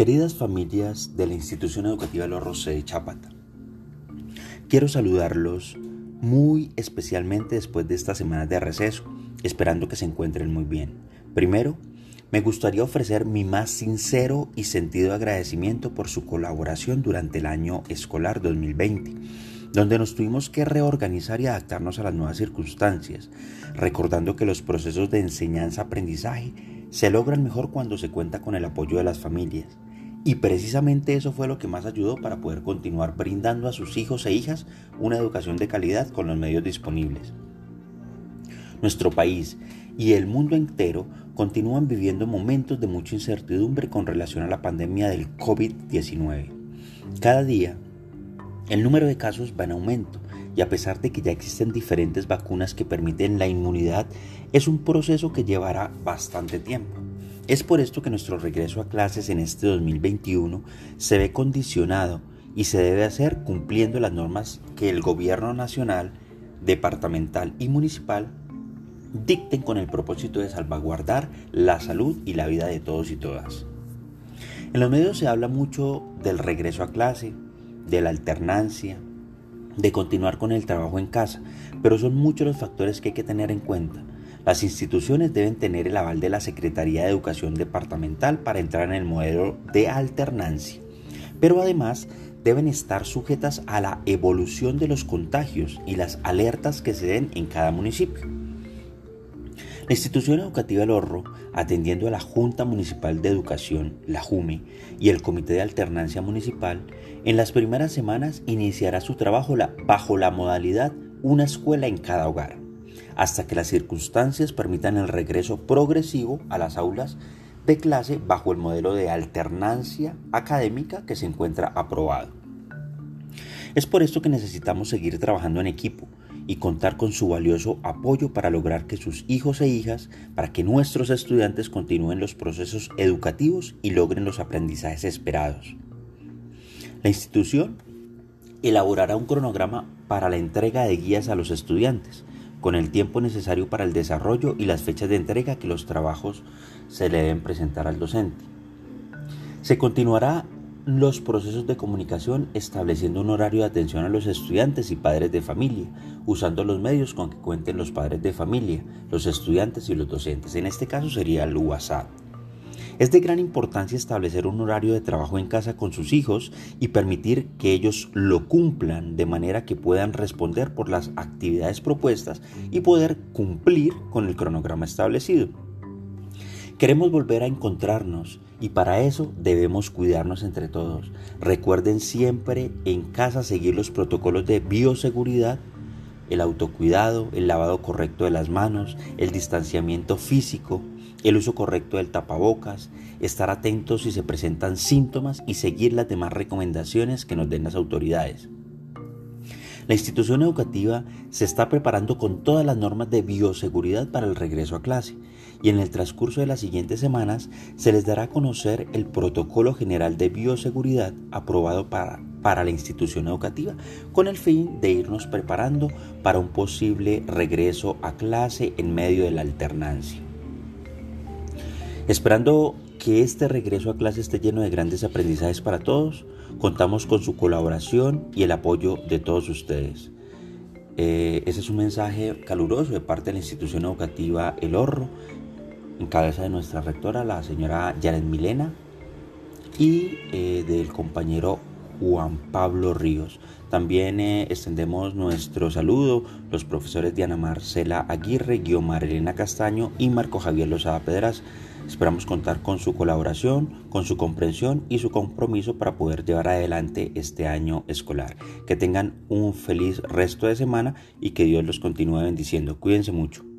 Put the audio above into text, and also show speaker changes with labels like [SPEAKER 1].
[SPEAKER 1] Queridas familias de la institución educativa Los Rosé de Chapata, quiero saludarlos muy especialmente después de estas semanas de receso, esperando que se encuentren muy bien. Primero, me gustaría ofrecer mi más sincero y sentido agradecimiento por su colaboración durante el año escolar 2020, donde nos tuvimos que reorganizar y adaptarnos a las nuevas circunstancias, recordando que los procesos de enseñanza-aprendizaje se logran mejor cuando se cuenta con el apoyo de las familias y precisamente eso fue lo que más ayudó para poder continuar brindando a sus hijos e hijas una educación de calidad con los medios disponibles. Nuestro país y el mundo entero continúan viviendo momentos de mucha incertidumbre con relación a la pandemia del COVID-19. Cada día, el número de casos va en aumento y a pesar de que ya existen diferentes vacunas que permiten la inmunidad, es un proceso que llevará bastante tiempo. Es por esto que nuestro regreso a clases en este 2021 se ve condicionado y se debe hacer cumpliendo las normas que el gobierno nacional, departamental y municipal dicten con el propósito de salvaguardar la salud y la vida de todos y todas. En los medios se habla mucho del regreso a clase, de la alternancia, de continuar con el trabajo en casa, pero son muchos los factores que hay que tener en cuenta las instituciones deben tener el aval de la Secretaría de Educación Departamental para entrar en el modelo de alternancia, pero además deben estar sujetas a la evolución de los contagios y las alertas que se den en cada municipio. La institución educativa El Horro, atendiendo a la Junta Municipal de Educación, la JUME, y el Comité de Alternancia Municipal, en las primeras semanas iniciará su trabajo bajo la modalidad Una escuela en cada hogar hasta que las circunstancias permitan el regreso progresivo a las aulas de clase bajo el modelo de alternancia académica que se encuentra aprobado. Es por esto que necesitamos seguir trabajando en equipo y contar con su valioso apoyo para lograr que sus hijos e hijas, para que nuestros estudiantes continúen los procesos educativos y logren los aprendizajes esperados. La institución elaborará un cronograma para la entrega de guías a los estudiantes, con el tiempo necesario para el desarrollo y las fechas de entrega que los trabajos se le deben presentar al docente. Se continuará los procesos de comunicación estableciendo un horario de atención a los estudiantes y padres de familia, usando los medios con que cuenten los padres de familia, los estudiantes y los docentes. En este caso sería el WhatsApp. Es de gran importancia establecer un horario de trabajo en casa con sus hijos y permitir que ellos lo cumplan de manera que puedan responder por las actividades propuestas y poder cumplir con el cronograma establecido. Queremos volver a encontrarnos y para eso debemos cuidarnos entre todos. Recuerden siempre en casa seguir los protocolos de bioseguridad el autocuidado, el lavado correcto de las manos, el distanciamiento físico, el uso correcto del tapabocas, estar atentos si se presentan síntomas y seguir las demás recomendaciones que nos den las autoridades. La institución educativa se está preparando con todas las normas de bioseguridad para el regreso a clase y en el transcurso de las siguientes semanas se les dará a conocer el protocolo general de bioseguridad aprobado para, para la institución educativa con el fin de irnos preparando para un posible regreso a clase en medio de la alternancia. Esperando que este regreso a clase esté lleno de grandes aprendizajes para todos, contamos con su colaboración y el apoyo de todos ustedes. Eh, ese es un mensaje caluroso de parte de la institución educativa El Horro, en cabeza de nuestra rectora, la señora Janet Milena, y eh, del compañero Juan Pablo Ríos. También eh, extendemos nuestro saludo los profesores Diana Marcela Aguirre, Guiomar Elena Castaño y Marco Javier Lozada Pedras. Esperamos contar con su colaboración, con su comprensión y su compromiso para poder llevar adelante este año escolar. Que tengan un feliz resto de semana y que Dios los continúe bendiciendo. Cuídense mucho.